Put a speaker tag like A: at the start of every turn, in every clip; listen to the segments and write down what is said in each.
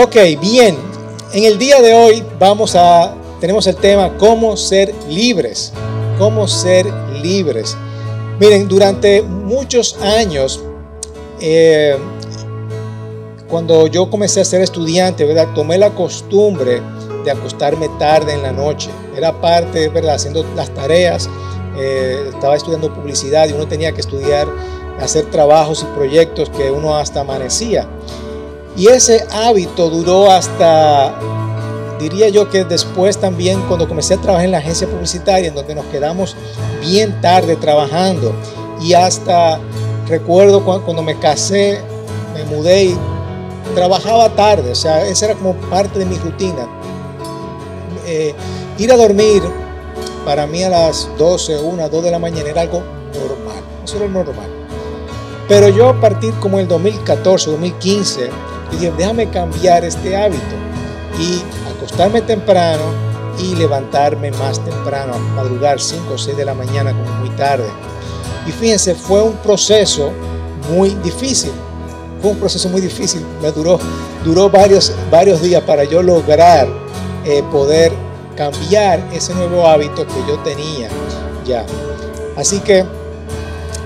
A: Ok, bien. En el día de hoy vamos a, tenemos el tema cómo ser libres. Cómo ser libres. Miren, durante muchos años, eh, cuando yo comencé a ser estudiante, ¿verdad? Tomé la costumbre de acostarme tarde en la noche. Era parte, ¿verdad? Haciendo las tareas. Eh, estaba estudiando publicidad y uno tenía que estudiar, hacer trabajos y proyectos que uno hasta amanecía. Y ese hábito duró hasta, diría yo que después también cuando comencé a trabajar en la agencia publicitaria, en donde nos quedamos bien tarde trabajando. Y hasta recuerdo cuando, me casé, me mudé y trabajaba tarde. O sea, esa era como parte de mi rutina. Eh, ir a dormir para mí a las 12, 1, 2 de la mañana era algo normal. Eso era normal. Pero yo a partir como el 2014, 2015, y dije, déjame cambiar este hábito y acostarme temprano y levantarme más temprano, a madrugar 5 o 6 de la mañana como muy tarde. Y fíjense, fue un proceso muy difícil. Fue un proceso muy difícil. Me duró, duró varios, varios días para yo lograr eh, poder cambiar ese nuevo hábito que yo tenía ya. Así que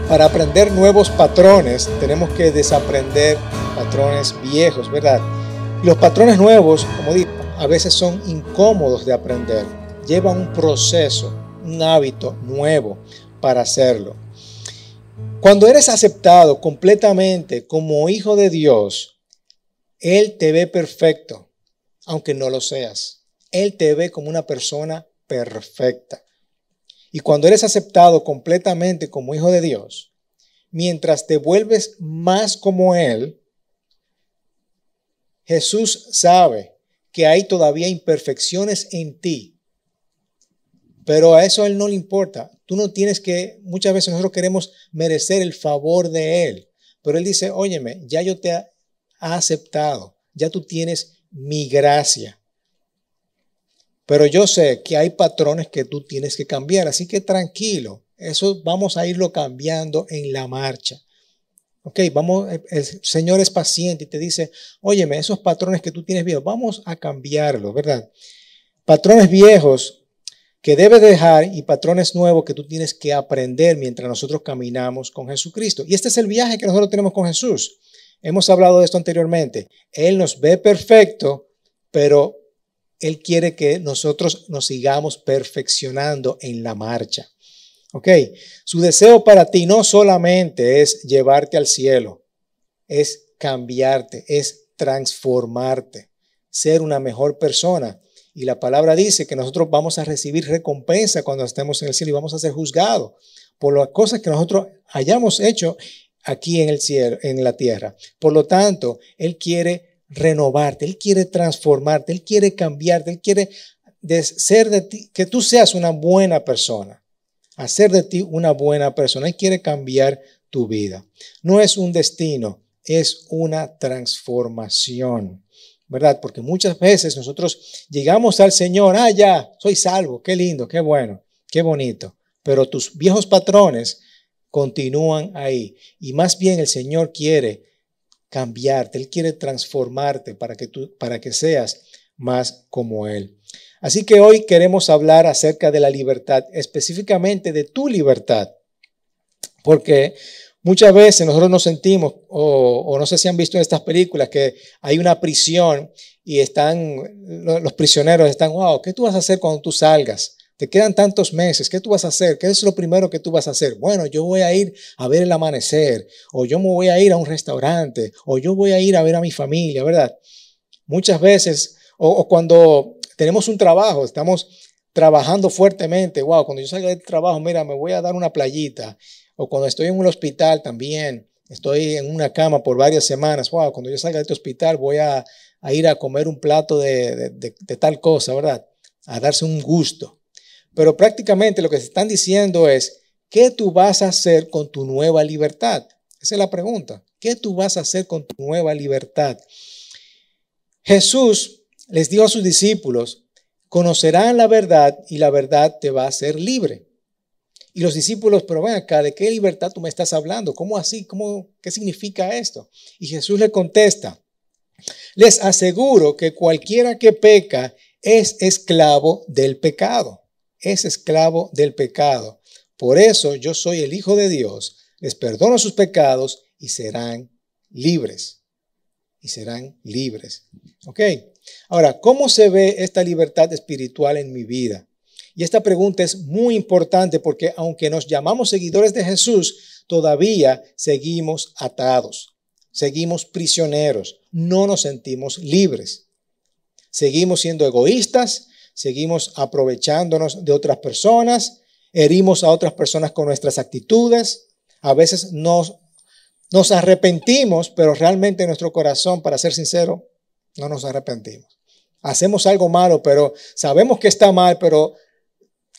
A: para aprender nuevos patrones tenemos que desaprender patrones viejos, ¿verdad? Los patrones nuevos, como digo, a veces son incómodos de aprender. Llevan un proceso, un hábito nuevo para hacerlo. Cuando eres aceptado completamente como hijo de Dios, Él te ve perfecto, aunque no lo seas. Él te ve como una persona perfecta. Y cuando eres aceptado completamente como hijo de Dios, mientras te vuelves más como Él, Jesús sabe que hay todavía imperfecciones en ti, pero a eso Él no le importa. Tú no tienes que, muchas veces nosotros queremos merecer el favor de Él, pero Él dice, óyeme, ya yo te he aceptado, ya tú tienes mi gracia. Pero yo sé que hay patrones que tú tienes que cambiar, así que tranquilo, eso vamos a irlo cambiando en la marcha. Ok, vamos, el Señor es paciente y te dice, óyeme, esos patrones que tú tienes viejos, vamos a cambiarlos, ¿verdad? Patrones viejos que debes dejar y patrones nuevos que tú tienes que aprender mientras nosotros caminamos con Jesucristo. Y este es el viaje que nosotros tenemos con Jesús. Hemos hablado de esto anteriormente. Él nos ve perfecto, pero Él quiere que nosotros nos sigamos perfeccionando en la marcha. Ok, su deseo para ti no solamente es llevarte al cielo, es cambiarte, es transformarte, ser una mejor persona. Y la palabra dice que nosotros vamos a recibir recompensa cuando estemos en el cielo y vamos a ser juzgados por las cosas que nosotros hayamos hecho aquí en el cielo, en la tierra. Por lo tanto, Él quiere renovarte, Él quiere transformarte, Él quiere cambiarte, Él quiere ser de ti, que tú seas una buena persona hacer de ti una buena persona. y quiere cambiar tu vida. No es un destino, es una transformación. ¿Verdad? Porque muchas veces nosotros llegamos al Señor, ah, ya, soy salvo, qué lindo, qué bueno, qué bonito. Pero tus viejos patrones continúan ahí. Y más bien el Señor quiere cambiarte, Él quiere transformarte para que, tú, para que seas más como Él. Así que hoy queremos hablar acerca de la libertad, específicamente de tu libertad, porque muchas veces nosotros nos sentimos, o, no sé si han visto en estas películas, que hay una prisión y están, los prisioneros están, wow, ¿qué tú vas a hacer cuando tú salgas? Te quedan tantos meses, ¿qué tú vas a hacer? ¿Qué es lo primero que tú vas a hacer? Bueno, yo voy a ir a ver el amanecer, o yo me voy a ir a un restaurante, o yo voy a ir a ver a mi familia, ¿verdad? Muchas veces, o cuando tenemos un trabajo, estamos trabajando fuertemente. Wow, cuando yo salga del trabajo, mira, me voy a dar una playita. O cuando estoy en un hospital también, estoy en una cama por varias semanas. Wow, cuando yo salga de este hospital, voy a, ir a comer un plato de, de tal cosa, ¿verdad? A darse un gusto. Pero prácticamente lo que se están diciendo es, ¿qué tú vas a hacer con tu nueva libertad? Esa es la pregunta. ¿Qué tú vas a hacer con tu nueva libertad? Jesús les dijo a sus discípulos, conocerán la verdad y la verdad te va a hacer libre. Y los discípulos, pero ven acá, ¿de qué libertad tú me estás hablando? ¿Cómo así? ¿Cómo, ¿Qué significa esto? Y Jesús le contesta, Les aseguro que cualquiera que peca es esclavo del pecado, es esclavo del pecado. Por eso yo soy el Hijo de Dios, les perdono sus pecados y serán libres. Y serán libres. ¿Ok? Ahora, ¿cómo se ve esta libertad espiritual en mi vida? Y esta pregunta es muy importante porque aunque nos llamamos seguidores de Jesús, todavía seguimos atados, seguimos prisioneros, no nos sentimos libres. Seguimos siendo egoístas, seguimos aprovechándonos de otras personas, herimos a otras personas con nuestras actitudes, a veces nos, nos arrepentimos, pero realmente en nuestro corazón, para ser sincero, no nos arrepentimos. Hacemos algo malo, pero sabemos que está mal, pero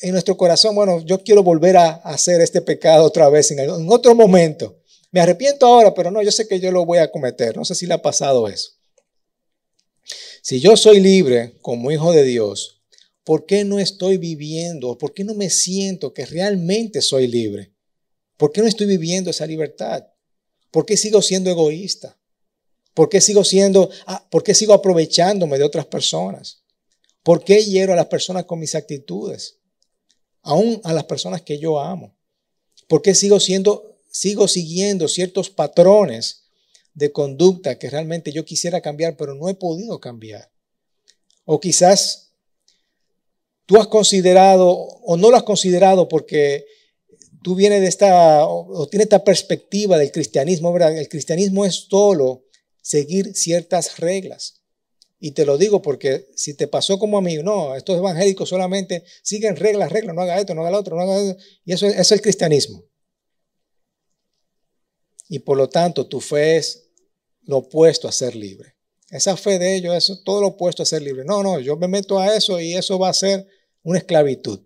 A: en nuestro corazón, bueno, yo quiero volver a hacer este pecado otra vez en, en otro momento. Me arrepiento ahora, pero no, yo sé que yo lo voy a cometer. No sé si le ha pasado eso. Si yo soy libre como hijo de Dios, ¿por qué no estoy viviendo? ¿Por qué no me siento que realmente soy libre? ¿Por qué no estoy viviendo esa libertad? ¿Por qué sigo siendo egoísta? ¿Por qué sigo siendo, ah, por qué sigo aprovechándome de otras personas? ¿Por qué hiero a las personas con mis actitudes? Aún a las personas que yo amo. ¿Por qué sigo siendo, sigo siguiendo ciertos patrones de conducta que realmente yo quisiera cambiar, pero no he podido cambiar? O quizás tú has considerado o no lo has considerado porque tú vienes de esta o, tienes esta perspectiva del cristianismo, ¿verdad? El cristianismo es solo seguir ciertas reglas. Y te lo digo porque si te pasó como a mí, no, estos evangélicos solamente siguen reglas, reglas, no haga esto, no haga lo otro, no haga eso. Y eso, eso es el cristianismo. Y por lo tanto, tu fe es lo opuesto a ser libre. Esa fe de ellos es todo lo opuesto a ser libre. No, no, yo me meto a eso y eso va a ser una esclavitud.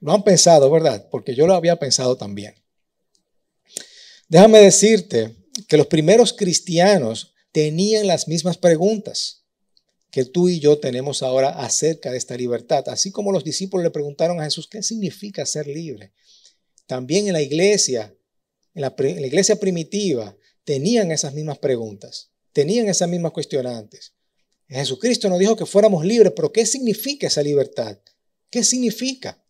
A: Lo han pensado, ¿verdad? Porque yo lo había pensado también. Déjame decirte que los primeros cristianos tenían las mismas preguntas que tú y yo tenemos ahora acerca de esta libertad. Así como los discípulos le preguntaron a Jesús, ¿qué significa ser libre? También en la iglesia, en la, en la iglesia primitiva, tenían esas mismas preguntas, tenían esas mismas cuestionantes. Jesucristo nos dijo que fuéramos libres, pero ¿qué significa esa libertad? ¿Qué significa?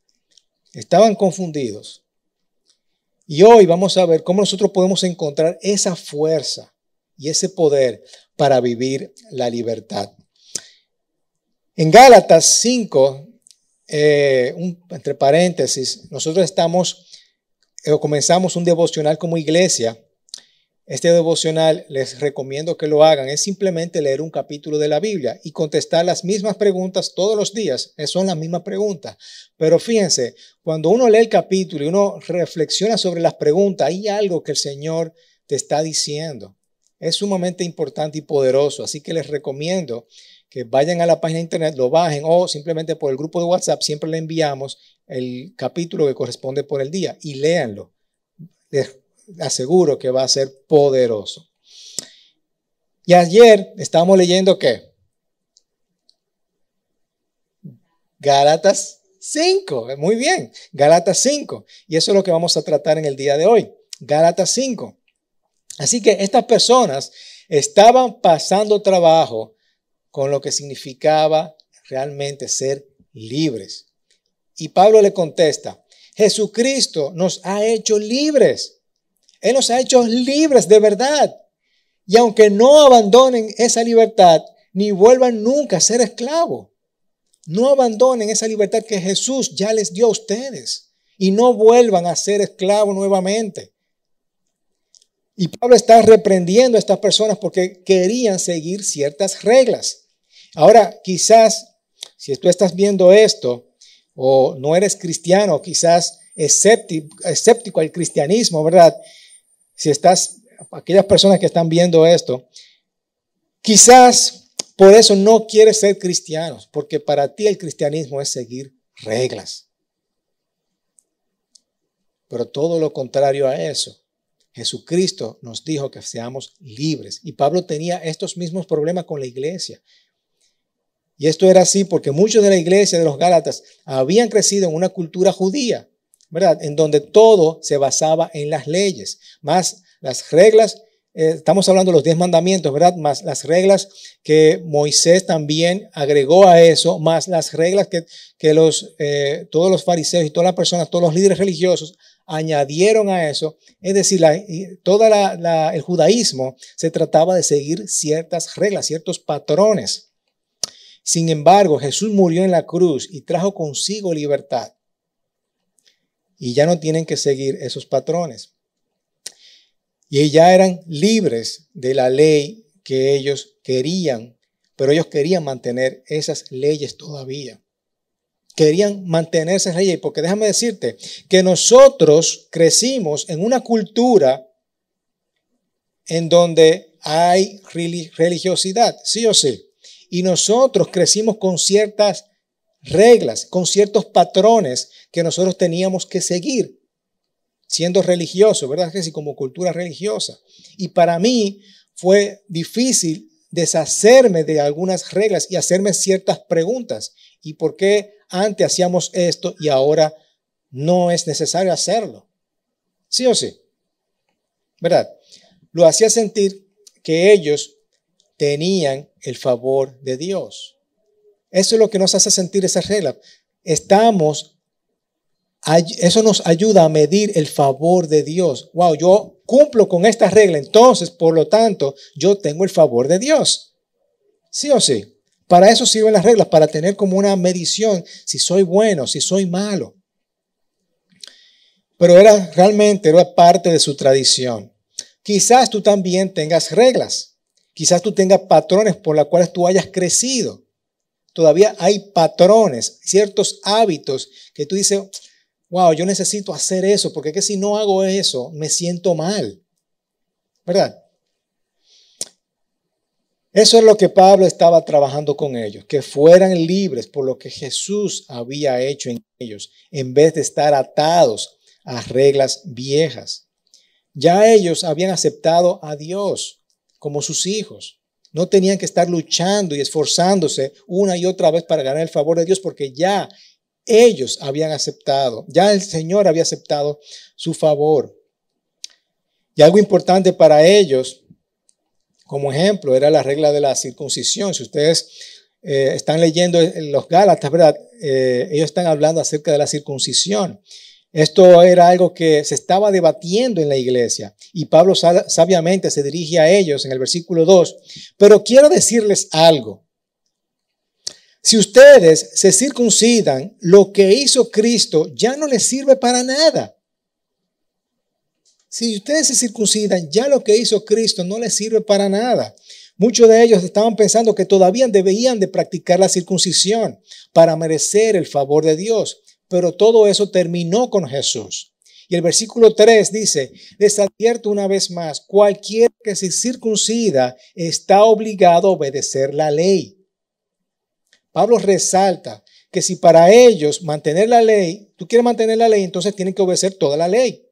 A: Estaban confundidos. Y hoy vamos a ver cómo nosotros podemos encontrar esa fuerza y ese poder para vivir la libertad. En Gálatas 5, eh, entre paréntesis, nosotros estamos, eh, comenzamos un devocional como iglesia este devocional les recomiendo que lo hagan. Es simplemente leer un capítulo de la Biblia y contestar las mismas preguntas todos los días. Son las mismas preguntas. Pero fíjense, cuando uno lee el capítulo y uno reflexiona sobre las preguntas, hay algo que el Señor te está diciendo. Es sumamente importante y poderoso. Así que les recomiendo que vayan a la página de internet, lo bajen o simplemente por el grupo de WhatsApp, siempre le enviamos el capítulo que corresponde por el día y léanlo aseguro que va a ser poderoso. Y ayer estábamos leyendo qué? Gálatas 5, muy bien, Gálatas 5. Y eso es lo que vamos a tratar en el día de hoy, Gálatas 5. Así que estas personas estaban pasando trabajo con lo que significaba realmente ser libres. Y Pablo le contesta, Jesucristo nos ha hecho libres. Él nos ha hecho libres de verdad. Y aunque no abandonen esa libertad, ni vuelvan nunca a ser esclavos, no abandonen esa libertad que Jesús ya les dio a ustedes y no vuelvan a ser esclavos nuevamente. Y Pablo está reprendiendo a estas personas porque querían seguir ciertas reglas. Ahora, quizás, si tú estás viendo esto o no eres cristiano, quizás escéptico, escéptico al cristianismo, ¿verdad? Si estás, aquellas personas que están viendo esto, quizás por eso no quieres ser cristiano, porque para ti el cristianismo es seguir reglas. Pero todo lo contrario a eso. Jesucristo nos dijo que seamos libres. Y Pablo tenía estos mismos problemas con la iglesia. Y esto era así porque muchos de la iglesia de los Gálatas habían crecido en una cultura judía. ¿Verdad? En donde todo se basaba en las leyes, más las reglas eh, estamos hablando de los diez mandamientos, ¿verdad? Más las reglas que Moisés también agregó a eso, más las reglas que, que los, eh, todos los fariseos y todas las personas, todos los líderes religiosos añadieron a eso. Es decir, todo el judaísmo se trataba de seguir ciertas reglas, ciertos patrones. Sin embargo, Jesús murió en la cruz y trajo consigo libertad. Y ya no tienen que seguir esos patrones. Y ya eran libres de la ley que ellos querían, pero ellos querían mantener esas leyes todavía. Querían mantenerse esas leyes, porque déjame decirte que nosotros crecimos en una cultura en donde hay religiosidad, sí o sí. Y nosotros crecimos con ciertas reglas, con ciertos patrones que nosotros teníamos que seguir, siendo religiosos, ¿verdad? Que sí, como cultura religiosa. Y para mí fue difícil deshacerme de algunas reglas y hacerme ciertas preguntas. ¿Y por qué antes hacíamos esto y ahora no es necesario hacerlo? ¿Sí o sí? ¿Verdad? Lo hacía sentir que ellos tenían el favor de Dios. Eso es lo que nos hace sentir esa regla. Estamos, eso nos ayuda a medir el favor de Dios. Wow, yo cumplo con esta regla, entonces, por lo tanto, yo tengo el favor de Dios. ¿Sí o sí? Para eso sirven las reglas, para tener como una medición si soy bueno, si soy malo. Pero era realmente era parte de su tradición. Quizás tú también tengas reglas. Quizás tú tengas patrones por los cuales tú hayas crecido. Todavía hay patrones, ciertos hábitos que tú dices, wow, yo necesito hacer eso, porque que si no hago eso, me siento mal. ¿Verdad? Eso es lo que Pablo estaba trabajando con ellos, que fueran libres por lo que Jesús había hecho en ellos, en vez de estar atados a reglas viejas. Ya ellos habían aceptado a Dios como sus hijos. No tenían que estar luchando y esforzándose una y otra vez para ganar el favor de Dios porque ya ellos habían aceptado, ya el Señor había aceptado su favor. Y algo importante para ellos, como ejemplo, era la regla de la circuncisión. Si ustedes eh, están leyendo los Gálatas, ¿verdad? Eh, ellos están hablando acerca de la circuncisión. Esto era algo que se estaba debatiendo en la iglesia y Pablo sabiamente se dirige a ellos en el versículo 2. Pero quiero decirles algo. Si ustedes se circuncidan, lo que hizo Cristo ya no les sirve para nada. Si ustedes se circuncidan, ya lo que hizo Cristo no les sirve para nada. Muchos de ellos estaban pensando que todavía debían de practicar la circuncisión para merecer el favor de Dios pero todo eso terminó con Jesús. Y el versículo 3 dice, les una vez más, cualquiera que se circuncida está obligado a obedecer la ley. Pablo resalta que si para ellos mantener la ley, tú quieres mantener la ley, entonces tienen que obedecer toda la ley.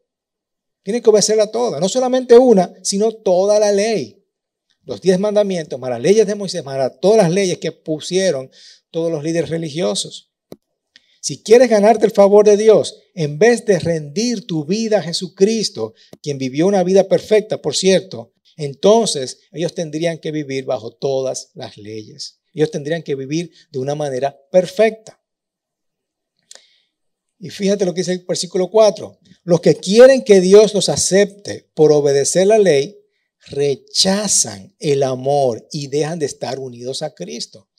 A: Tienen que obedecerla toda, no solamente una, sino toda la ley. Los diez mandamientos, para las leyes de Moisés, para todas las leyes que pusieron todos los líderes religiosos. Si quieres ganarte el favor de Dios, en vez de rendir tu vida a Jesucristo, quien vivió una vida perfecta, por cierto, entonces ellos tendrían que vivir bajo todas las leyes. Ellos tendrían que vivir de una manera perfecta. Y fíjate lo que dice el versículo 4. Los que quieren que Dios los acepte por obedecer la ley, rechazan el amor y dejan de estar unidos a Cristo.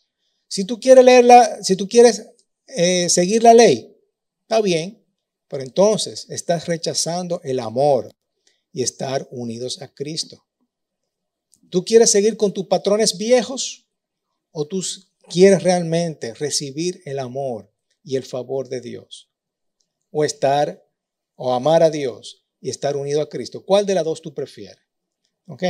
A: Si tú quieres leerla, si tú quieres eh, seguir la ley. Está bien, pero entonces estás rechazando el amor y estar unidos a Cristo. ¿Tú quieres seguir con tus patrones viejos o tú quieres realmente recibir el amor y el favor de Dios? O estar o amar a Dios y estar unido a Cristo. ¿Cuál de las dos tú prefieres? ¿Ok?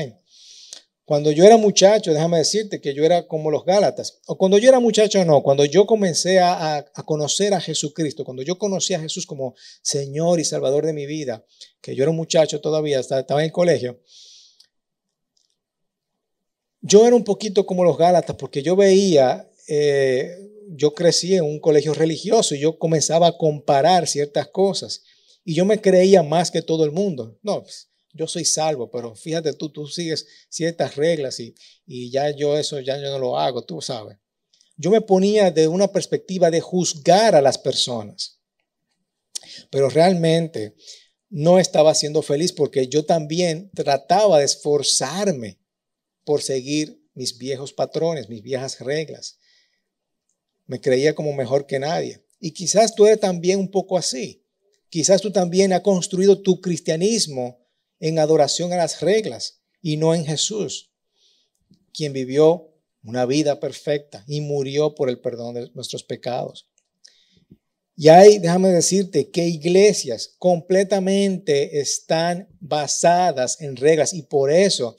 A: Cuando yo era muchacho, déjame decirte que yo era como los Gálatas. O cuando yo era muchacho, no. Cuando yo comencé a, conocer a Jesucristo, cuando yo conocí a Jesús como Señor y Salvador de mi vida, que yo era un muchacho todavía, estaba en el colegio, yo era un poquito como los Gálatas porque yo veía, eh, yo crecí en un colegio religioso y yo comenzaba a comparar ciertas cosas y yo me creía más que todo el mundo. No, pues, yo soy salvo, pero fíjate tú, tú sigues ciertas reglas y, y ya yo eso ya yo no lo hago, tú sabes. Yo me ponía de una perspectiva de juzgar a las personas, pero realmente no estaba siendo feliz porque yo también trataba de esforzarme por seguir mis viejos patrones, mis viejas reglas. Me creía como mejor que nadie. Y quizás tú eres también un poco así. Quizás tú también has construido tu cristianismo en adoración a las reglas y no en Jesús, quien vivió una vida perfecta y murió por el perdón de nuestros pecados. Y hay, déjame decirte, que iglesias completamente están basadas en reglas y por eso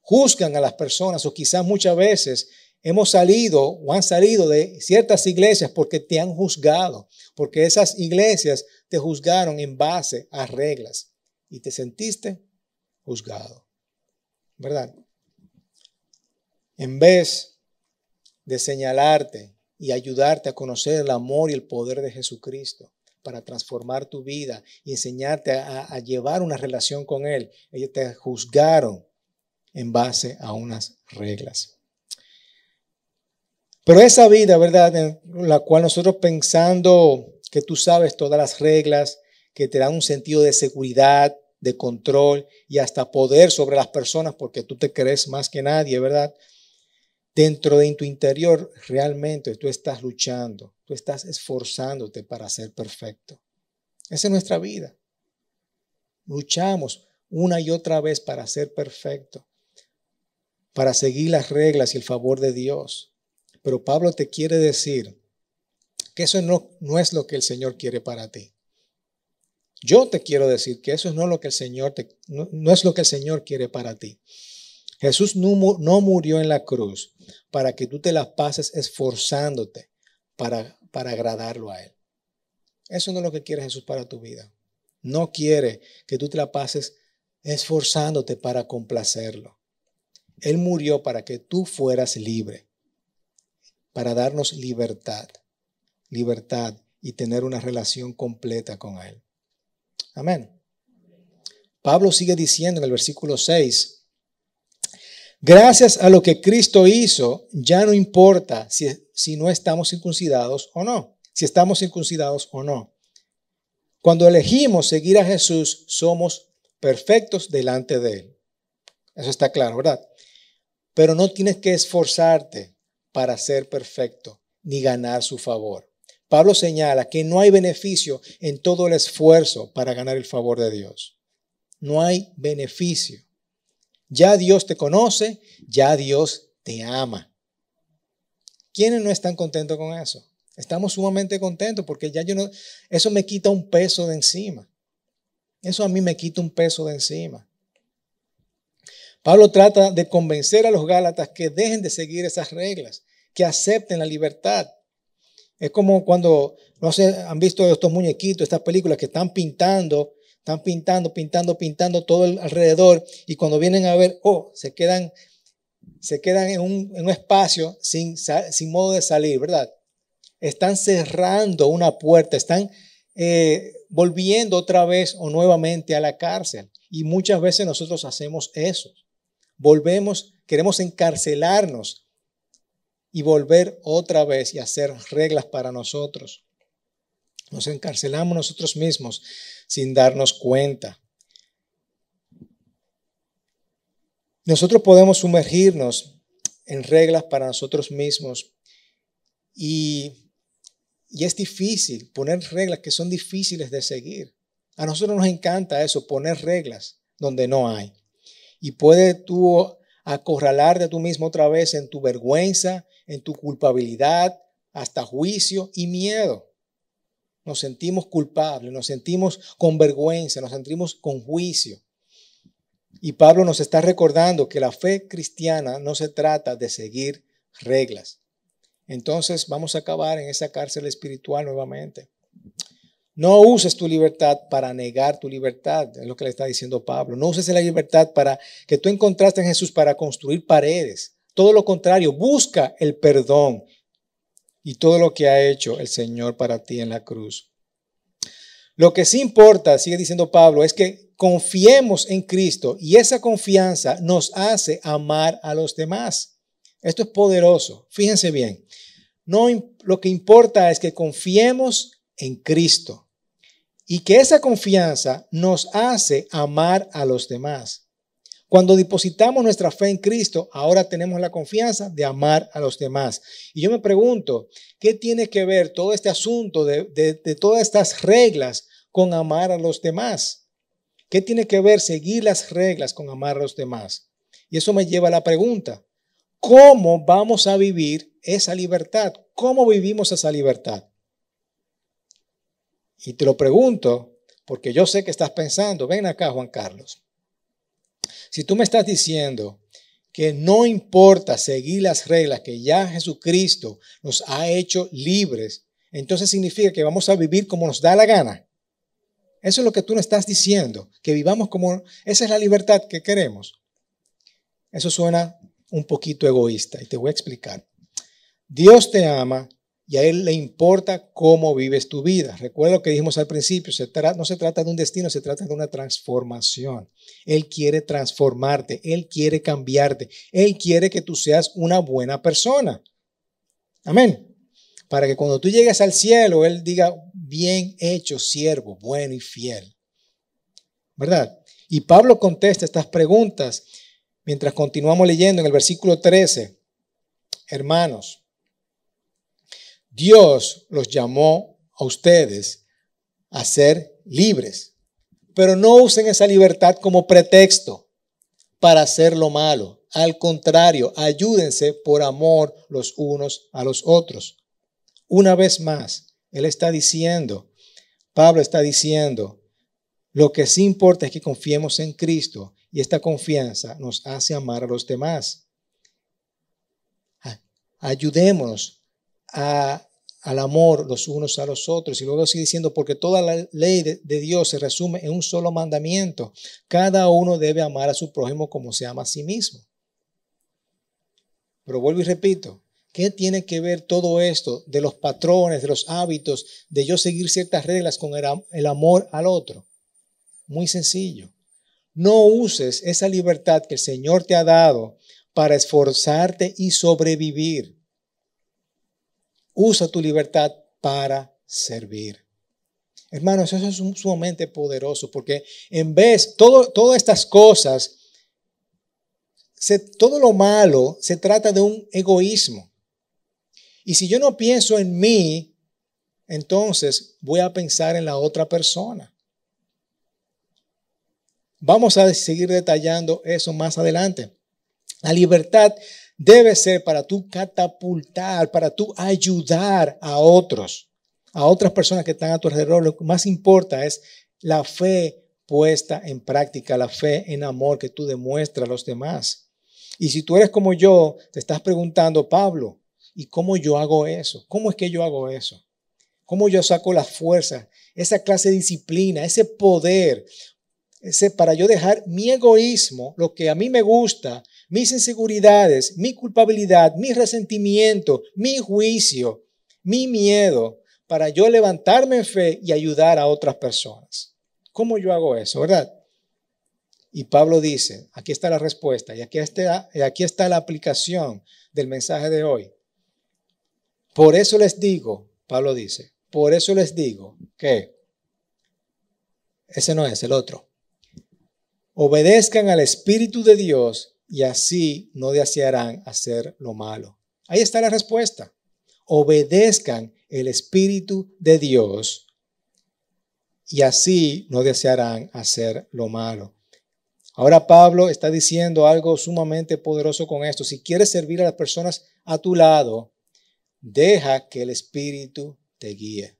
A: juzgan a las personas o quizás muchas veces hemos salido o han salido de ciertas iglesias porque te han juzgado, porque esas iglesias te juzgaron en base a reglas y te sentiste juzgado, ¿verdad? En vez de señalarte y ayudarte a conocer el amor y el poder de Jesucristo para transformar tu vida y enseñarte a, llevar una relación con Él, ellos te juzgaron en base a unas reglas. Pero esa vida, ¿verdad? En la cual nosotros pensando que tú sabes todas las reglas, que te dan un sentido de seguridad, de control y hasta poder sobre las personas porque tú te crees más que nadie, ¿verdad? Dentro de tu interior realmente tú estás luchando, tú estás esforzándote para ser perfecto. Esa es nuestra vida. Luchamos una y otra vez para ser perfecto, para seguir las reglas y el favor de Dios. Pero Pablo te quiere decir que eso no, no es lo que el Señor quiere para ti. Yo te quiero decir que eso no, lo que el Señor no, es lo que el Señor quiere para ti. Jesús no, no, murió en la cruz para que tú te las pases esforzándote para, para agradarlo a Él. Eso no es lo que quiere Jesús para tu vida. No quiere que tú te la pases esforzándote para complacerlo. Él murió para que tú fueras libre para darnos libertad, libertad y tener una relación completa con Él. Amén. Pablo sigue diciendo en el versículo 6, gracias a lo que Cristo hizo, ya no importa si, si no estamos circuncidados o no, si estamos circuncidados o no. Cuando elegimos seguir a Jesús, somos perfectos delante de Él. Eso está claro, ¿verdad? Pero no tienes que esforzarte para ser perfecto ni ganar su favor. Pablo señala que no hay beneficio en todo el esfuerzo para ganar el favor de Dios. No hay beneficio. Ya Dios te conoce, ya Dios te ama. ¿Quiénes no están contentos con eso? Estamos sumamente contentos porque ya yo no, eso me quita un peso de encima. Eso a mí me quita un peso de encima. Pablo trata de convencer a los Gálatas que dejen de seguir esas reglas, que acepten la libertad. Es como cuando, no sé, han visto estos muñequitos, estas películas que están pintando, están pintando, pintando, pintando todo alrededor y cuando vienen a ver, oh, se quedan, se quedan en un, espacio sin, sin modo de salir, ¿verdad? Están cerrando una puerta, están eh, volviendo otra vez o nuevamente a la cárcel. Y muchas veces nosotros hacemos eso volvemos, queremos encarcelarnos y volver otra vez y hacer reglas para nosotros. Nos encarcelamos nosotros mismos sin darnos cuenta. Nosotros podemos sumergirnos en reglas para nosotros mismos y, y, es difícil poner reglas que son difíciles de seguir. A nosotros nos encanta eso, poner reglas donde no hay y puedes tú acorralarte a tú mismo otra vez en tu vergüenza, en tu culpabilidad, hasta juicio y miedo. Nos sentimos culpables, nos sentimos con vergüenza, nos sentimos con juicio. Y Pablo nos está recordando que la fe cristiana no se trata de seguir reglas. Entonces vamos a acabar en esa cárcel espiritual nuevamente. No uses tu libertad para negar tu libertad, es lo que le está diciendo Pablo. No uses la libertad para que tú encontraste en Jesús para construir paredes. Todo lo contrario, busca el perdón y todo lo que ha hecho el Señor para ti en la cruz. Lo que sí importa, sigue diciendo Pablo, es que confiemos en Cristo y esa confianza nos hace amar a los demás. Esto es poderoso. Fíjense bien. No, lo que importa es que confiemos en Cristo y que esa confianza nos hace amar a los demás. Cuando depositamos nuestra fe en Cristo, ahora tenemos la confianza de amar a los demás. Y yo me pregunto, ¿qué tiene que ver todo este asunto de, de todas estas reglas con amar a los demás? ¿Qué tiene que ver seguir las reglas con amar a los demás? Y eso me lleva a la pregunta, ¿cómo vamos a vivir esa libertad? ¿Cómo vivimos esa libertad? Y te lo pregunto porque yo sé que estás pensando, ven acá Juan Carlos. Si tú me estás diciendo que no importa seguir las reglas que ya Jesucristo nos ha hecho libres, entonces significa que vamos a vivir como nos da la gana. Eso es lo que tú nos estás diciendo, que vivamos como... Esa es la libertad que queremos. Eso suena un poquito egoísta y te voy a explicar. Dios te ama y a Él le importa cómo vives tu vida. Recuerda lo que dijimos al principio, no se trata de un destino, se trata de una transformación. Él quiere transformarte, Él quiere cambiarte, Él quiere que tú seas una buena persona. Amén. Para que cuando tú llegues al cielo, Él diga, bien hecho, siervo, bueno y fiel. ¿Verdad? Y Pablo contesta estas preguntas mientras continuamos leyendo en el versículo 13. Hermanos, Dios los llamó a ustedes a ser libres, pero no usen esa libertad como pretexto para hacer lo malo. Al contrario, ayúdense por amor los unos a los otros. Una vez más, Él está diciendo, Pablo está diciendo, lo que sí importa es que confiemos en Cristo y esta confianza nos hace amar a los demás. Ayudémonos a al amor los unos a los otros. Y luego sigue diciendo, porque toda la ley de, Dios se resume en un solo mandamiento. Cada uno debe amar a su prójimo como se ama a sí mismo. Pero vuelvo y repito, ¿qué tiene que ver todo esto de los patrones, de los hábitos, de yo seguir ciertas reglas con el amor al otro? Muy sencillo. No uses esa libertad que el Señor te ha dado para esforzarte y sobrevivir. Usa tu libertad para servir. Hermanos, eso es sumamente poderoso porque en vez, todo, todas estas cosas, todo lo malo se trata de un egoísmo. Y si yo no pienso en mí, entonces voy a pensar en la otra persona. Vamos a seguir detallando eso más adelante. La libertad debe ser para tú catapultar, para tú ayudar a otros, a otras personas que están a tu alrededor. Lo que más importa es la fe puesta en práctica, la fe en amor que tú demuestras a los demás. Y si tú eres como yo, te estás preguntando, Pablo, ¿y cómo yo hago eso? ¿Cómo es que yo hago eso? ¿Cómo yo saco la fuerza, esa clase de disciplina, ese poder, ese para yo dejar mi egoísmo, lo que a mí me gusta, mis inseguridades, mi culpabilidad, mi resentimiento, mi juicio, mi miedo, para yo levantarme en fe y ayudar a otras personas. ¿Cómo yo hago eso, verdad? Y Pablo dice, aquí está la respuesta y aquí está, aquí está la aplicación del mensaje de hoy. Por eso les digo, Pablo dice, por eso les digo que ese no es el otro. Obedezcan al Espíritu de Dios y así no desearán hacer lo malo. Ahí está la respuesta. Obedezcan el Espíritu de Dios y así no desearán hacer lo malo. Ahora Pablo está diciendo algo sumamente poderoso con esto. Si quieres servir a las personas a tu lado, deja que el Espíritu te guíe.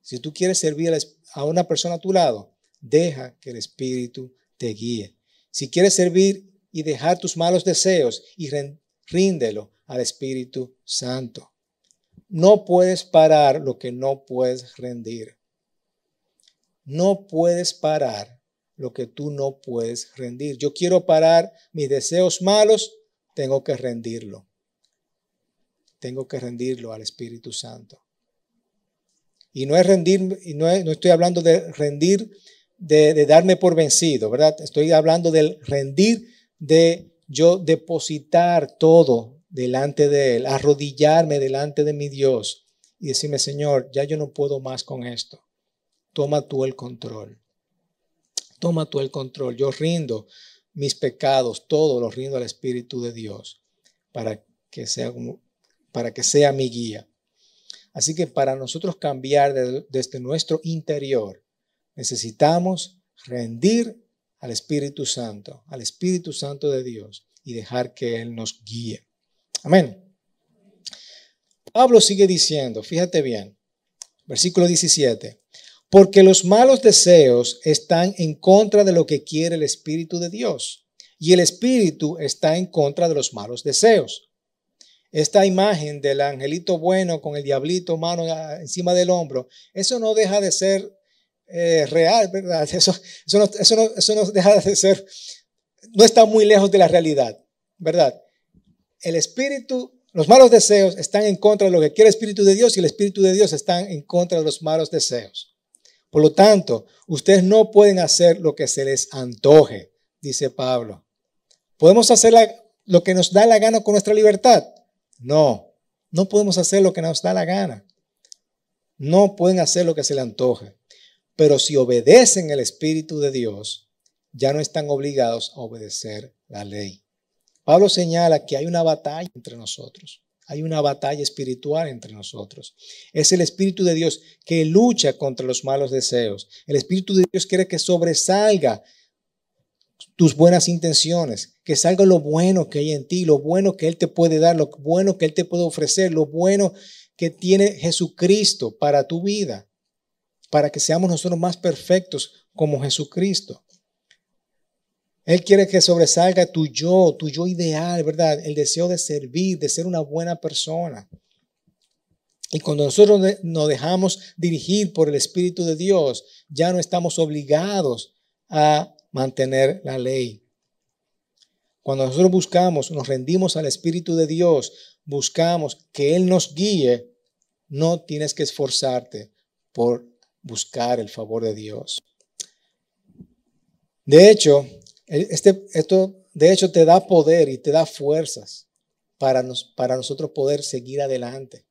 A: Si tú quieres servir a una persona a tu lado, deja que el Espíritu te guíe. Si quieres servir y dejar tus malos deseos y ríndelo al Espíritu Santo. No puedes parar lo que no puedes rendir. No puedes parar lo que tú no puedes rendir. Yo quiero parar mis deseos malos, tengo que rendirlo. Tengo que rendirlo al Espíritu Santo. Y no es rendir, y no, no estoy hablando de rendir, de, de darme por vencido, ¿verdad? Estoy hablando del rendir, de yo depositar todo delante de Él, arrodillarme delante de mi Dios y decirme, Señor, ya yo no puedo más con esto. Toma tú el control. Toma tú el control. Yo rindo mis pecados, todo lo rindo al Espíritu de Dios para que sea, para que sea mi guía. Así que para nosotros cambiar desde nuestro interior, necesitamos rendir al Espíritu Santo, al Espíritu Santo de Dios y dejar que Él nos guíe. Amén. Pablo sigue diciendo, fíjate bien, versículo 17, porque los malos deseos están en contra de lo que quiere el Espíritu de Dios y el Espíritu está en contra de los malos deseos. Esta imagen del angelito bueno con el diablito mano encima del hombro, eso no deja de ser eh, real, ¿verdad? Eso, eso, no, eso, eso no deja de ser, no está muy lejos de la realidad, ¿verdad? El espíritu, los malos deseos están en contra de lo que quiere el espíritu de Dios y el espíritu de Dios está en contra de los malos deseos. Por lo tanto, ustedes no pueden hacer lo que se les antoje, dice Pablo. ¿Podemos hacer lo que nos da la gana con nuestra libertad? No, no podemos hacer lo que nos da la gana. No pueden hacer lo que se les antoje. Pero si obedecen el Espíritu de Dios, ya no están obligados a obedecer la ley. Pablo señala que hay una batalla entre nosotros. Hay una batalla espiritual entre nosotros. Es el Espíritu de Dios que lucha contra los malos deseos. El Espíritu de Dios quiere que sobresalga tus buenas intenciones, que salga lo bueno que hay en ti, lo bueno que Él te puede dar, lo bueno que Él te puede ofrecer, lo bueno que tiene Jesucristo para tu vida para que seamos nosotros más perfectos como Jesucristo. Él quiere que sobresalga tu yo, tu yo ideal, ¿verdad? El deseo de servir, de ser una buena persona. Y cuando nosotros nos dejamos dirigir por el Espíritu de Dios, ya no estamos obligados a mantener la ley. Cuando nosotros buscamos, nos rendimos al Espíritu de Dios, buscamos que Él nos guíe, no tienes que esforzarte por buscar el favor de Dios. De hecho, este, esto de hecho te da poder y te da fuerzas para, nos, para nosotros poder seguir adelante.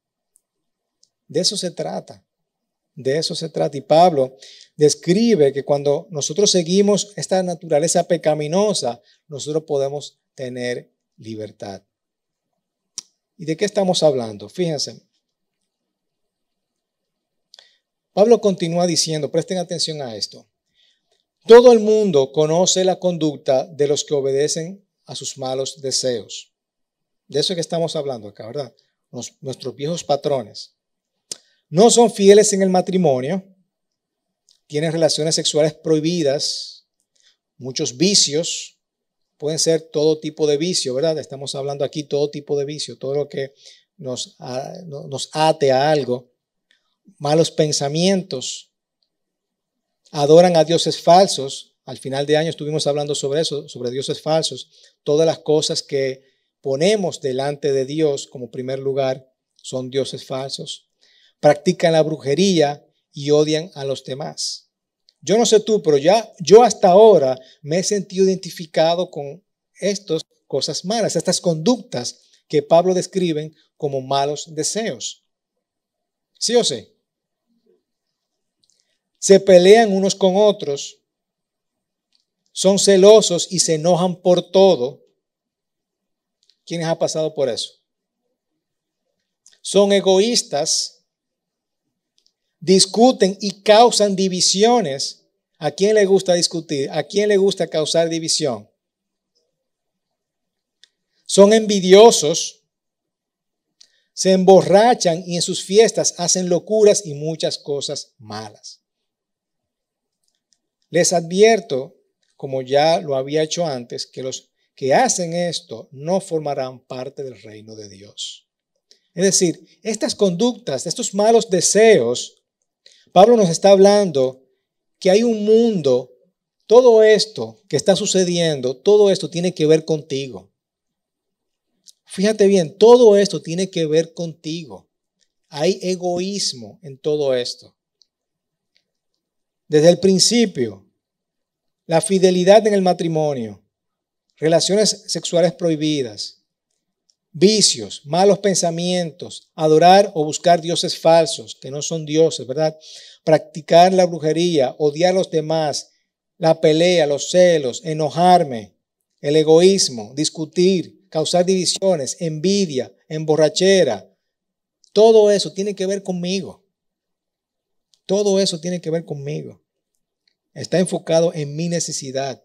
A: De eso se trata. De eso se trata. Y Pablo describe que cuando nosotros seguimos esta naturaleza pecaminosa, nosotros podemos tener libertad. ¿Y de qué estamos hablando? Fíjense, Pablo continúa diciendo, presten atención a esto. Todo el mundo conoce la conducta de los que obedecen a sus malos deseos. De eso que estamos hablando acá, ¿verdad? nuestros viejos patrones. No son fieles en el matrimonio, tienen relaciones sexuales prohibidas, muchos vicios, pueden ser todo tipo de vicio, ¿verdad? Estamos hablando aquí todo tipo de vicio, todo lo que nos, nos ate a algo malos pensamientos, adoran a dioses falsos. Al final de año estuvimos hablando sobre eso, sobre dioses falsos. Todas las cosas que ponemos delante de Dios como primer lugar son dioses falsos. Practican la brujería y odian a los demás. Yo no sé tú, pero ya yo hasta ahora me he sentido identificado con estas cosas malas, estas conductas que Pablo describe como malos deseos. ¿Sí o sí? Se pelean unos con otros, son celosos y se enojan por todo. ¿Quiénes han pasado por eso? Son egoístas, discuten y causan divisiones. ¿A quién le gusta discutir? ¿A quién le gusta causar división? Son envidiosos, se emborrachan y en sus fiestas hacen locuras y muchas cosas malas. Les advierto, como ya lo había hecho antes, que los que hacen esto no formarán parte del reino de Dios. Es decir, estas conductas, estos malos deseos, Pablo nos está hablando que hay un mundo, todo esto que está sucediendo, todo esto tiene que ver contigo. Fíjate bien, todo esto tiene que ver contigo. Hay egoísmo en todo esto. Desde el principio, la fidelidad en el matrimonio, relaciones sexuales prohibidas, vicios, malos pensamientos, adorar o buscar dioses falsos que no son dioses, ¿verdad? Practicar la brujería, odiar a los demás, la pelea, los celos, enojarme, el egoísmo, discutir, causar divisiones, envidia, emborrachera. Todo eso tiene que ver conmigo. Todo eso tiene que ver conmigo. Está enfocado en mi necesidad.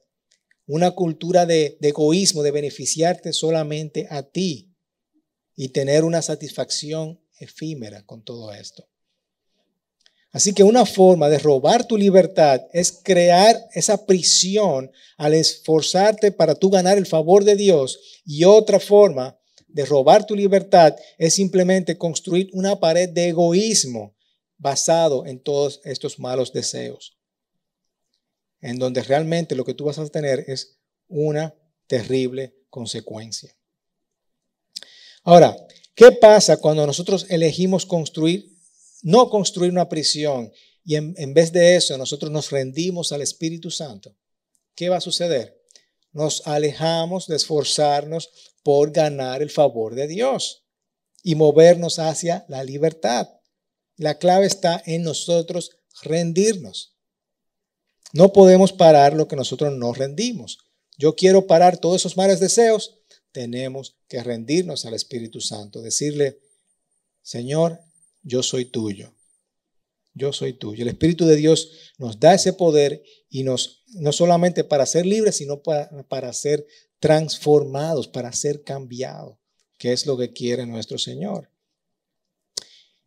A: Una cultura de, egoísmo, de beneficiarte solamente a ti y tener una satisfacción efímera con todo esto. Así que una forma de robar tu libertad es crear esa prisión al esforzarte para tú ganar el favor de Dios. Y otra forma de robar tu libertad es simplemente construir una pared de egoísmo basado en todos estos malos deseos en donde realmente lo que tú vas a tener es una terrible consecuencia. Ahora, ¿qué pasa cuando nosotros elegimos construir, no construir una prisión y en, en, vez de eso nosotros nos rendimos al Espíritu Santo? ¿Qué va a suceder? Nos alejamos de esforzarnos por ganar el favor de Dios y movernos hacia la libertad. La clave está en nosotros rendirnos. No podemos parar lo que nosotros nos rendimos. Yo quiero parar todos esos malos deseos. Tenemos que rendirnos al Espíritu Santo, decirle, Señor, yo soy tuyo. Yo soy tuyo. El Espíritu de Dios nos da ese poder y nos, no solamente para ser libres, sino para, para ser transformados, para ser cambiados, que es lo que quiere nuestro Señor.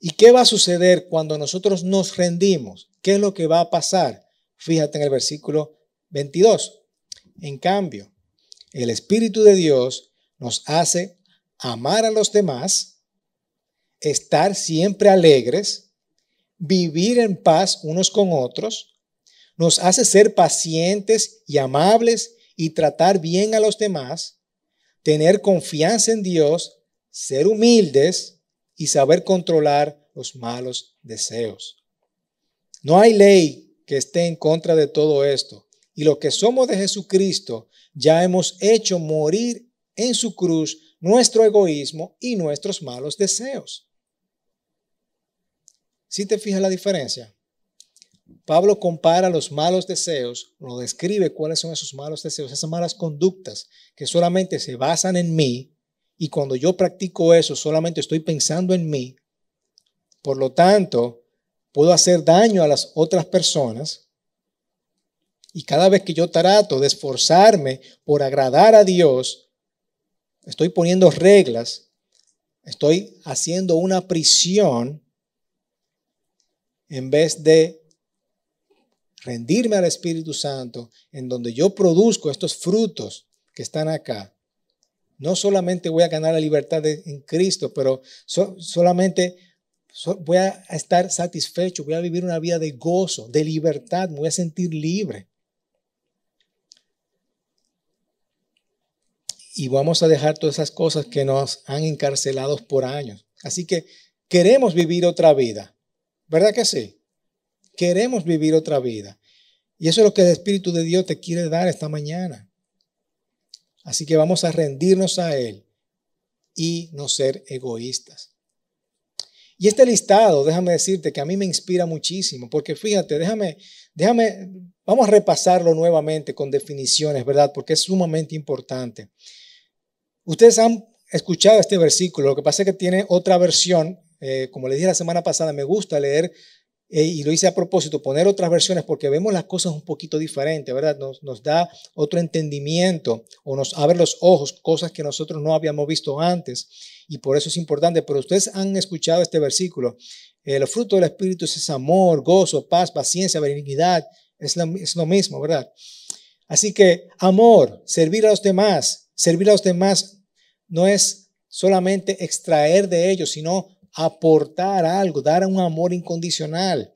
A: ¿Y qué va a suceder cuando nosotros nos rendimos? ¿Qué es lo que va a pasar? Fíjate en el versículo 22. En cambio, el Espíritu de Dios nos hace amar a los demás, estar siempre alegres, vivir en paz unos con otros, nos hace ser pacientes y amables y tratar bien a los demás, tener confianza en Dios, ser humildes y saber controlar los malos deseos. No hay ley que esté en contra de todo esto. Y lo que somos de Jesucristo, ya hemos hecho morir en su cruz nuestro egoísmo y nuestros malos deseos. Si te fijas la diferencia, Pablo compara los malos deseos, lo describe cuáles son esos malos deseos, esas malas conductas que solamente se basan en mí y cuando yo practico eso solamente estoy pensando en mí. Por lo tanto, puedo hacer daño a las otras personas. Y cada vez que yo trato de esforzarme por agradar a Dios, estoy poniendo reglas, estoy haciendo una prisión en vez de rendirme al Espíritu Santo, en donde yo produzco estos frutos que están acá. No solamente voy a ganar la libertad en Cristo, pero solamente voy a estar satisfecho, voy a vivir una vida de gozo, de libertad, me voy a sentir libre. Y vamos a dejar todas esas cosas que nos han encarcelado por años. Así que queremos vivir otra vida, ¿verdad que sí? Queremos vivir otra vida. Y eso es lo que el Espíritu de Dios te quiere dar esta mañana. Así que vamos a rendirnos a Él y no ser egoístas. Y este listado, déjame decirte que a mí me inspira muchísimo, porque fíjate, déjame, déjame, vamos a repasarlo nuevamente con definiciones, ¿verdad? Porque es sumamente importante. Ustedes han escuchado este versículo, lo que pasa es que tiene otra versión, eh, como les dije la semana pasada, me gusta leer eh, y lo hice a propósito, poner otras versiones porque vemos las cosas un poquito diferentes, ¿verdad? Nos, nos, da otro entendimiento o nos abre los ojos, cosas que nosotros no habíamos visto antes y por eso es importante. Pero ustedes han escuchado este versículo. El fruto del Espíritu es amor, gozo, paz, paciencia, benignidad. Es lo, es lo mismo, ¿verdad? Así que amor, servir a los demás. Servir a los demás no es solamente extraer de ellos, sino aportar algo, dar un amor incondicional.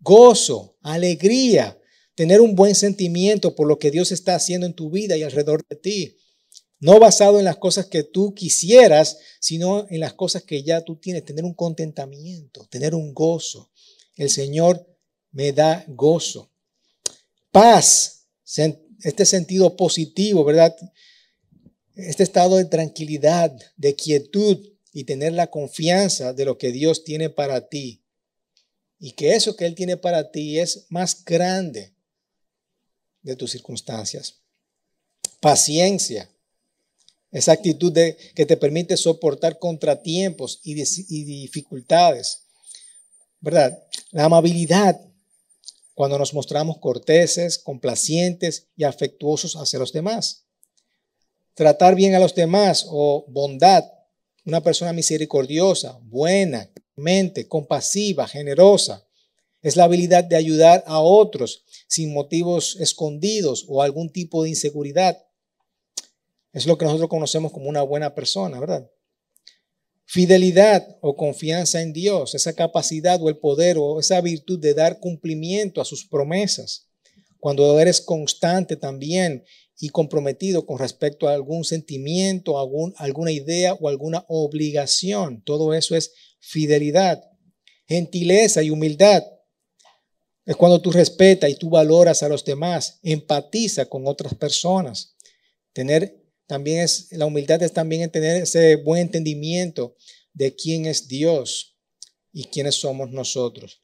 A: Gozo, alegría, tener un buen sentimiento por lo que Dios está haciendo en tu vida y alrededor de ti. No basado en las cosas que tú quisieras, sino en las cosas que ya tú tienes. Tener un contentamiento, tener un gozo. El Señor me da gozo. Paz, este sentido positivo, ¿verdad? Este estado de tranquilidad, de quietud y tener la confianza de lo que Dios tiene para ti. Y que eso que Él tiene para ti es más grande de tus circunstancias. Paciencia, esa actitud de, que te permite soportar contratiempos y, y dificultades. ¿Verdad? La amabilidad, cuando nos mostramos corteses, complacientes y afectuosos hacia los demás. Tratar bien a los demás o bondad, una persona misericordiosa, buena, mente, compasiva, generosa. Es la habilidad de ayudar a otros sin motivos escondidos o algún tipo de inseguridad. Es lo que nosotros conocemos como una buena persona, ¿verdad? Fidelidad o confianza en Dios, esa capacidad o el poder o esa virtud de dar cumplimiento a sus promesas. Cuando eres constante también y comprometido con respecto a algún sentimiento, algún, alguna idea o alguna obligación. Todo eso es fidelidad. Gentileza y humildad. Es cuando tú respetas y tú valoras a los demás, empatiza con otras personas. Tener también es, la humildad es también tener ese buen entendimiento de quién es Dios y quiénes somos nosotros.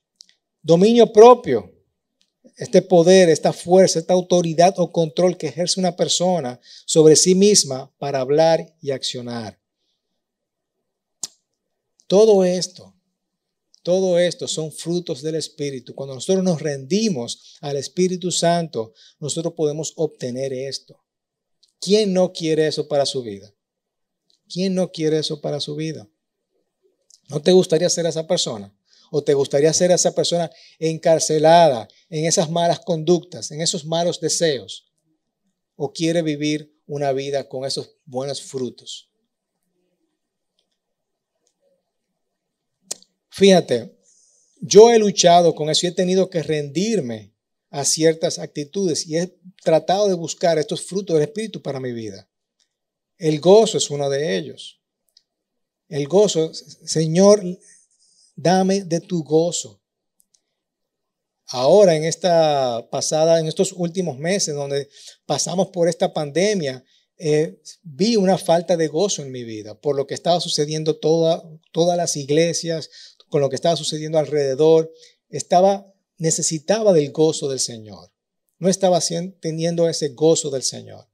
A: Dominio propio, este poder, esta fuerza, esta autoridad o control que ejerce una persona sobre sí misma para hablar y accionar. Todo esto, todo esto son frutos del Espíritu. Cuando nosotros nos rendimos al Espíritu Santo, nosotros podemos obtener esto. ¿Quién no quiere eso para su vida? ¿Quién no quiere eso para su vida? ¿No te gustaría ser esa persona? ¿O te gustaría ser esa persona encarcelada en esas malas conductas, en esos malos deseos? ¿O quiere vivir una vida con esos buenos frutos? Fíjate, yo he luchado con eso y he tenido que rendirme a ciertas actitudes y he tratado de buscar estos frutos del Espíritu para mi vida. El gozo es uno de ellos. El gozo, Señor, dame de tu gozo. Ahora, en esta pasada, en estos últimos meses donde pasamos por esta pandemia, eh, vi una falta de gozo en mi vida por lo que estaba sucediendo toda, todas las iglesias, con lo que estaba sucediendo alrededor. Estaba necesitaba del gozo del Señor. No estaba teniendo ese gozo del Señor.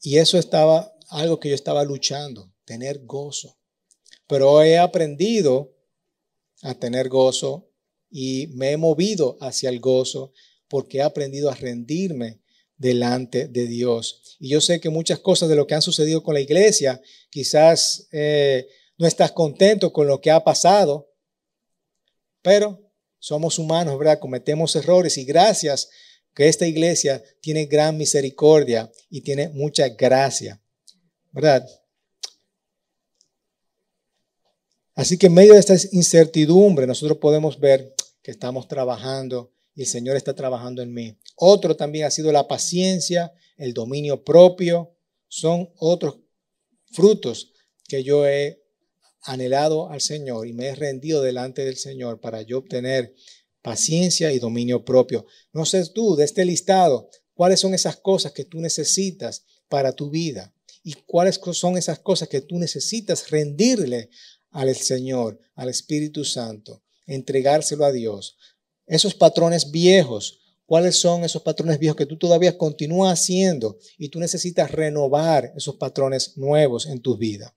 A: Y eso estaba algo que yo estaba luchando, tener gozo. Pero he aprendido a tener gozo y me he movido hacia el gozo porque he aprendido a rendirme delante de Dios. Y yo sé que muchas cosas de lo que han sucedido con la iglesia, quizás eh, no estás contento con lo que ha pasado, pero somos humanos, ¿verdad? Cometemos errores y gracias que esta iglesia tiene gran misericordia y tiene mucha gracia, ¿verdad? Así que en medio de esta incertidumbre nosotros podemos ver que estamos trabajando y el Señor está trabajando en mí. Otro también ha sido la paciencia, el dominio propio, son otros frutos que yo he anhelado al Señor y me he rendido delante del Señor para yo obtener paciencia y dominio propio. No sé tú de este listado, cuáles son esas cosas que tú necesitas para tu vida y cuáles son esas cosas que tú necesitas rendirle al Señor, al Espíritu Santo, entregárselo a Dios. Esos patrones viejos, ¿Cuáles son esos patrones viejos que tú todavía continúas haciendo y tú necesitas renovar esos patrones nuevos en tu vida?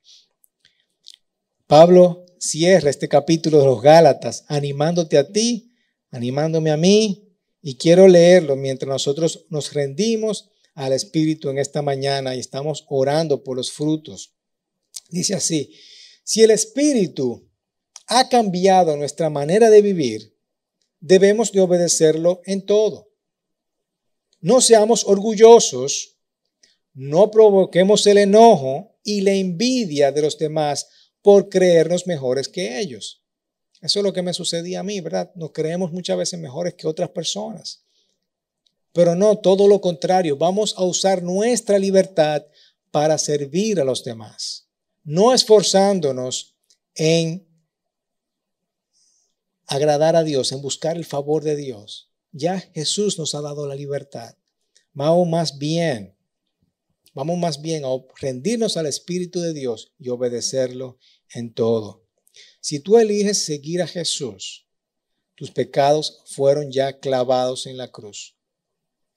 A: Pablo cierra este capítulo de los Gálatas animándote a ti, animándome a mí, y quiero leerlo mientras nosotros nos rendimos al Espíritu en esta mañana y estamos orando por los frutos. Dice así, si el Espíritu ha cambiado nuestra manera de vivir, debemos de obedecerlo en todo. No seamos orgullosos, no provoquemos el enojo y la envidia de los demás por creernos mejores que ellos. Eso es lo que me sucedía a mí, ¿verdad? Nos creemos muchas veces mejores que otras personas. Pero no, todo lo contrario, vamos a usar nuestra libertad para servir a los demás, no esforzándonos en agradar a Dios, en buscar el favor de Dios. Ya Jesús nos ha dado la libertad. Vamos más bien, vamos más bien a rendirnos al Espíritu de Dios y obedecerlo en todo. Si tú eliges seguir a Jesús, tus pecados fueron ya clavados en la cruz.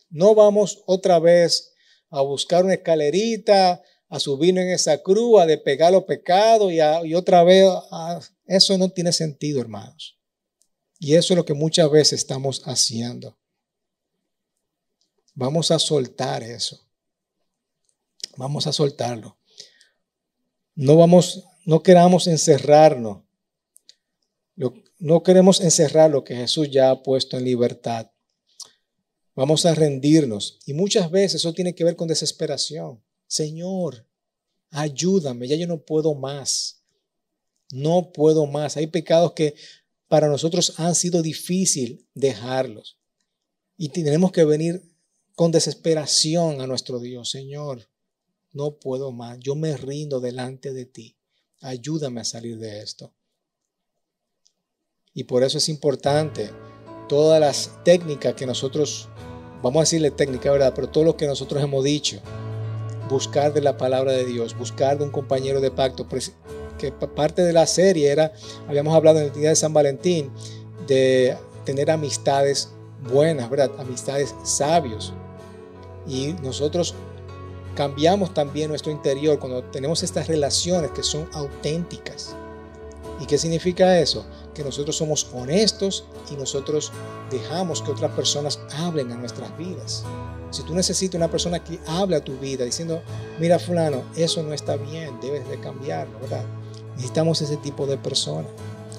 A: No vamos otra vez a buscar una escalerita, a subir en esa cruz, a despegar los pecados y, y otra vez. eso no tiene sentido, hermanos. Y eso es lo que muchas veces estamos haciendo. Vamos a soltar eso. Vamos a soltarlo. No vamos, no queramos encerrarnos. No queremos encerrar lo que Jesús ya ha puesto en libertad. Vamos a rendirnos. Y muchas veces eso tiene que ver con desesperación. Señor, ayúdame, ya yo no puedo más. No puedo más. Hay pecados que para nosotros han sido difícil dejarlos. Y tenemos que venir con desesperación a nuestro Dios. Señor, no puedo más. Yo me rindo delante de ti. Ayúdame a salir de esto. Y por eso es importante todas las técnicas que nosotros vamos a decirle técnica, ¿verdad? Pero todo lo que nosotros hemos dicho, buscar de la palabra de Dios, buscar de un compañero de pacto, pues, que parte de la serie era, habíamos hablado en el día de San Valentín, de tener amistades buenas, ¿verdad? Amistades sabios. Y nosotros cambiamos también nuestro interior cuando tenemos estas relaciones que son auténticas. ¿Y qué significa eso? Que nosotros somos honestos y nosotros dejamos que otras personas hablen a nuestras vidas. Si tú necesitas una persona que hable a tu vida diciendo, mira fulano, eso no está bien, debes de cambiarlo, ¿verdad? Necesitamos ese tipo de personas.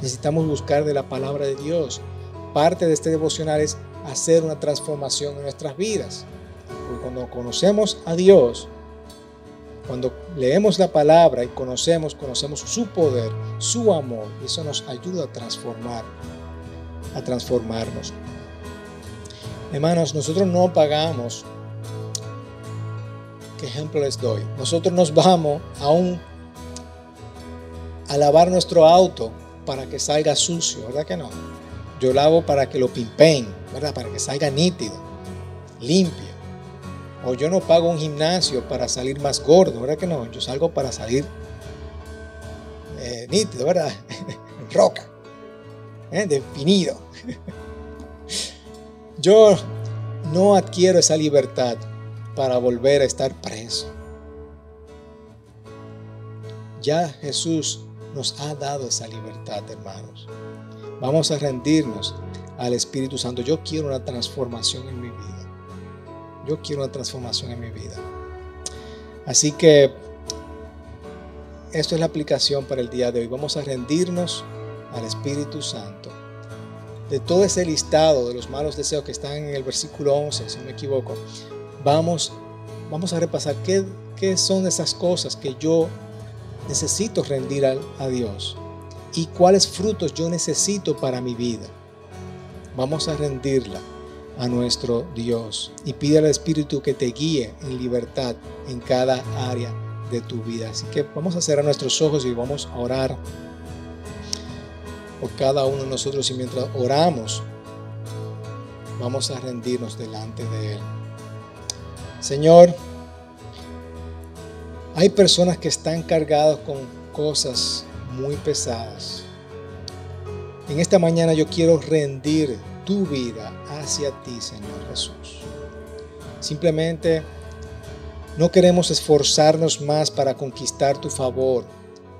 A: Necesitamos buscar de la palabra de Dios. Parte de este devocional es hacer una transformación en nuestras vidas. Porque cuando conocemos a Dios, cuando leemos la palabra y conocemos, conocemos su poder, su amor, y eso nos ayuda a transformar, a transformarnos. Hermanos, nosotros no pagamos. ¿Qué ejemplo les doy? Nosotros nos vamos a a lavar nuestro auto para que salga sucio, ¿verdad que no? Yo lavo para que lo pimpen, ¿verdad? Para que salga nítido, limpio. O yo no pago un gimnasio para salir más gordo, ¿verdad que no? Yo salgo para salir eh, nítido, ¿verdad? Roca, ¿eh? definido. yo no adquiero esa libertad para volver a estar preso. Ya Jesús nos ha dado esa libertad, hermanos. Vamos a rendirnos al Espíritu Santo. Yo quiero una transformación en mi vida. Yo quiero una transformación en mi vida. Así que esto es la aplicación para el día de hoy. Vamos a rendirnos al Espíritu Santo. De todo ese listado de los malos deseos que están en el versículo 11, si no me equivoco, vamos, vamos a repasar qué, qué son esas cosas que yo necesito rendir a, a Dios y cuáles frutos yo necesito para mi vida. Vamos a rendirla a nuestro Dios y pide al Espíritu que te guíe en libertad en cada área de tu vida. Así que vamos a cerrar nuestros ojos y vamos a orar por cada uno de nosotros y mientras oramos vamos a rendirnos delante de Él. Señor, hay personas que están cargadas con cosas muy pesadas. En esta mañana yo quiero rendir tu vida hacia ti, Señor Jesús. Simplemente no queremos esforzarnos más para conquistar tu favor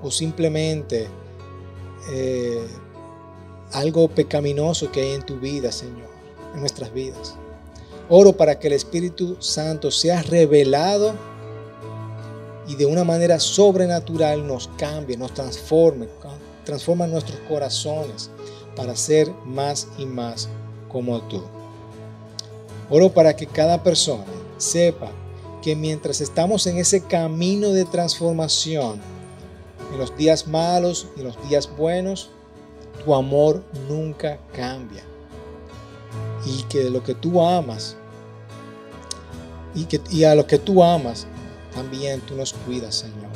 A: o simplemente eh, algo pecaminoso que hay en tu vida, Señor, en nuestras vidas. Oro para que el Espíritu Santo sea revelado y de una manera sobrenatural nos cambie, nos transforme, transforma nuestros corazones para ser más y más como tú. Oro para que cada persona sepa que mientras estamos en ese camino de transformación, en los días malos y en los días buenos, tu amor nunca cambia. Y que lo que tú amas y, que, y a los que tú amas, también tú nos cuidas, Señor.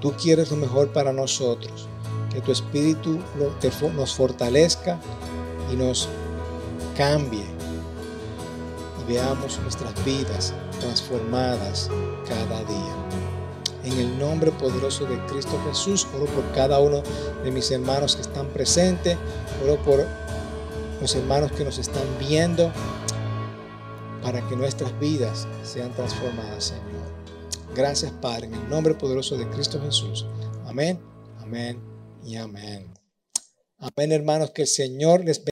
A: Tú quieres lo mejor para nosotros. Que tu espíritu nos fortalezca y nos cambie. Y veamos nuestras vidas transformadas cada día. En el nombre poderoso de Cristo Jesús, oro por cada uno de mis hermanos que están presentes. Oro por los hermanos que nos están viendo para que nuestras vidas sean transformadas, Señor. Gracias, Padre, en el nombre poderoso de Cristo Jesús. Amén, amén y amén. Amén, hermanos, que el Señor les bendiga.